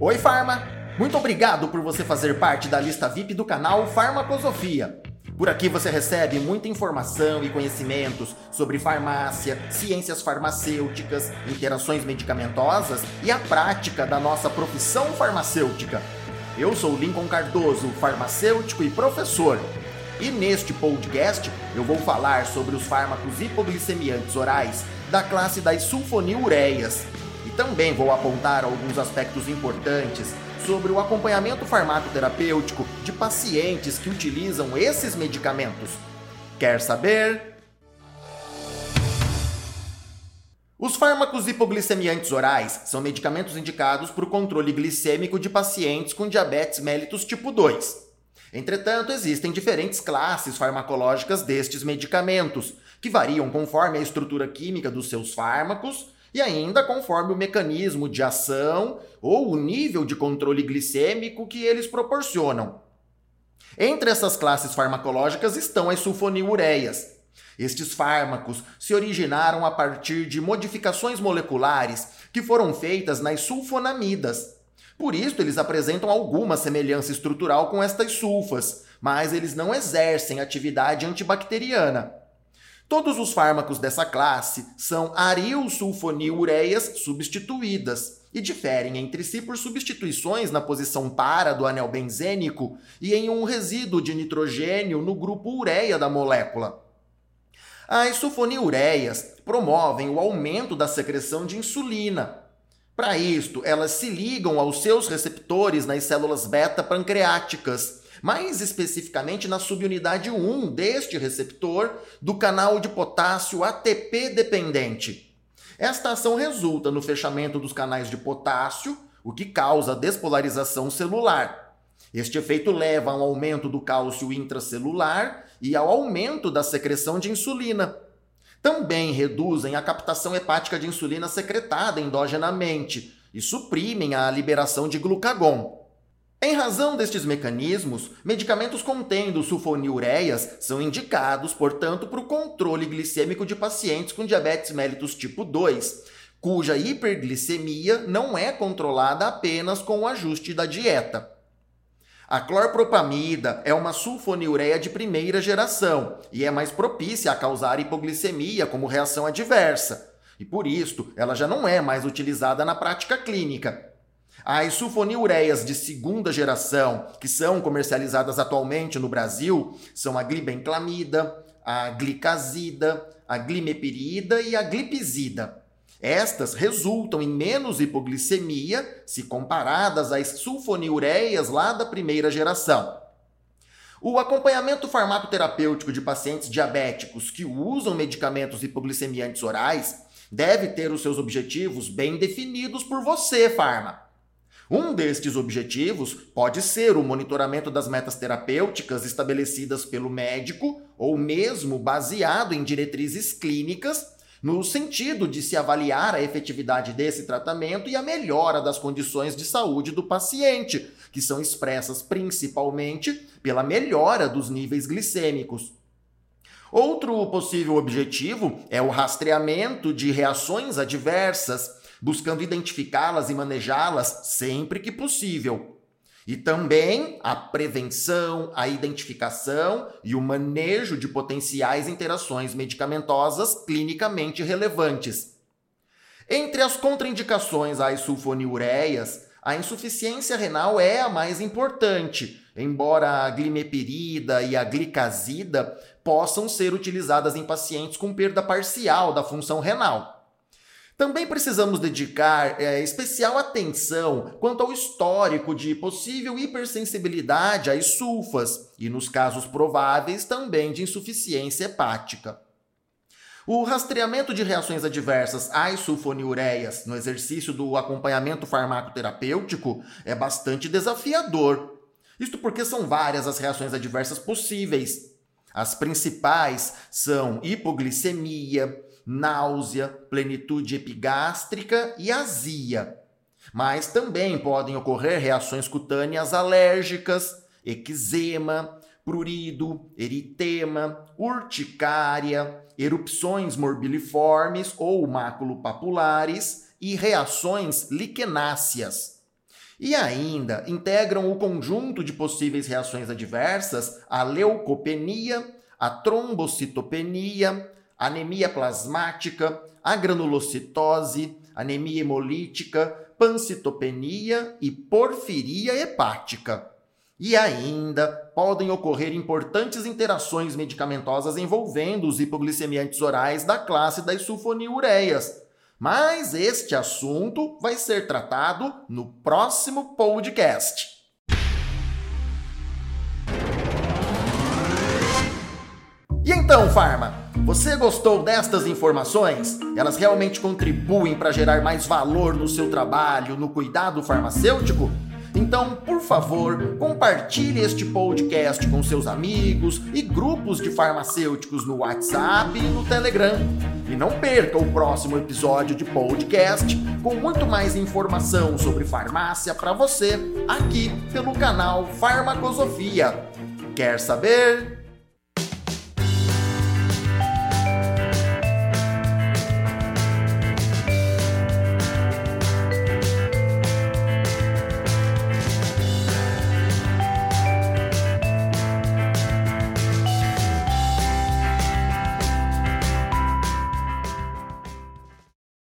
Oi, Farma! Muito obrigado por você fazer parte da lista VIP do canal Farmacosofia. Por aqui você recebe muita informação e conhecimentos sobre farmácia, ciências farmacêuticas, interações medicamentosas e a prática da nossa profissão farmacêutica. Eu sou Lincoln Cardoso, farmacêutico e professor. E neste podcast eu vou falar sobre os fármacos hipoglicemiantes orais da classe das sulfonilureias. E também vou apontar alguns aspectos importantes sobre o acompanhamento farmacoterapêutico de pacientes que utilizam esses medicamentos. Quer saber? Os fármacos hipoglicemiantes orais são medicamentos indicados para o controle glicêmico de pacientes com diabetes mellitus tipo 2. Entretanto, existem diferentes classes farmacológicas destes medicamentos, que variam conforme a estrutura química dos seus fármacos e ainda conforme o mecanismo de ação ou o nível de controle glicêmico que eles proporcionam. Entre essas classes farmacológicas estão as sulfonilureias. Estes fármacos se originaram a partir de modificações moleculares que foram feitas nas sulfonamidas. Por isso, eles apresentam alguma semelhança estrutural com estas sulfas, mas eles não exercem atividade antibacteriana. Todos os fármacos dessa classe são arilsulfonilureias substituídas e diferem entre si por substituições na posição para do anel benzênico e em um resíduo de nitrogênio no grupo ureia da molécula. As sulfonilureias promovem o aumento da secreção de insulina. Para isto, elas se ligam aos seus receptores nas células beta-pancreáticas mais especificamente na subunidade 1 deste receptor do canal de potássio ATP dependente. Esta ação resulta no fechamento dos canais de potássio, o que causa despolarização celular. Este efeito leva a um aumento do cálcio intracelular e ao aumento da secreção de insulina. Também reduzem a captação hepática de insulina secretada endogenamente e suprimem a liberação de glucagon. Em razão destes mecanismos, medicamentos contendo sulfonilureias são indicados, portanto, para o controle glicêmico de pacientes com diabetes mellitus tipo 2, cuja hiperglicemia não é controlada apenas com o ajuste da dieta. A clorpropamida é uma sulfonilureia de primeira geração e é mais propícia a causar hipoglicemia como reação adversa. E por isso, ela já não é mais utilizada na prática clínica. As sulfonilureias de segunda geração, que são comercializadas atualmente no Brasil, são a glibenclamida, a glicazida, a glimepirida e a glipizida. Estas resultam em menos hipoglicemia se comparadas às sulfonilureias lá da primeira geração. O acompanhamento farmacoterapêutico de pacientes diabéticos que usam medicamentos hipoglicemiantes orais deve ter os seus objetivos bem definidos por você, farma. Um destes objetivos pode ser o monitoramento das metas terapêuticas estabelecidas pelo médico ou mesmo baseado em diretrizes clínicas, no sentido de se avaliar a efetividade desse tratamento e a melhora das condições de saúde do paciente, que são expressas principalmente pela melhora dos níveis glicêmicos. Outro possível objetivo é o rastreamento de reações adversas buscando identificá-las e manejá-las sempre que possível. E também a prevenção, a identificação e o manejo de potenciais interações medicamentosas clinicamente relevantes. Entre as contraindicações às sulfonilureias, a insuficiência renal é a mais importante, embora a glimepirida e a glicazida possam ser utilizadas em pacientes com perda parcial da função renal. Também precisamos dedicar é, especial atenção quanto ao histórico de possível hipersensibilidade às sulfas e, nos casos prováveis, também de insuficiência hepática. O rastreamento de reações adversas às sulfonilureias no exercício do acompanhamento farmacoterapêutico é bastante desafiador. Isto porque são várias as reações adversas possíveis. As principais são hipoglicemia, náusea, plenitude epigástrica e azia. Mas também podem ocorrer reações cutâneas alérgicas, eczema, prurido, eritema, urticária, erupções morbiliformes ou maculopapulares e reações liquenáceas. E ainda integram o conjunto de possíveis reações adversas a leucopenia, a trombocitopenia, anemia plasmática, a granulocitose, anemia hemolítica, pancitopenia e porfiria hepática. E ainda podem ocorrer importantes interações medicamentosas envolvendo os hipoglicemiantes orais da classe das sulfonilureias. Mas este assunto vai ser tratado no próximo podcast. E então, Farma, você gostou destas informações? Elas realmente contribuem para gerar mais valor no seu trabalho, no cuidado farmacêutico? Então, por favor, compartilhe este podcast com seus amigos e grupos de farmacêuticos no WhatsApp e no Telegram. E não perca o próximo episódio de podcast com muito mais informação sobre farmácia para você aqui pelo canal Farmacosofia. Quer saber?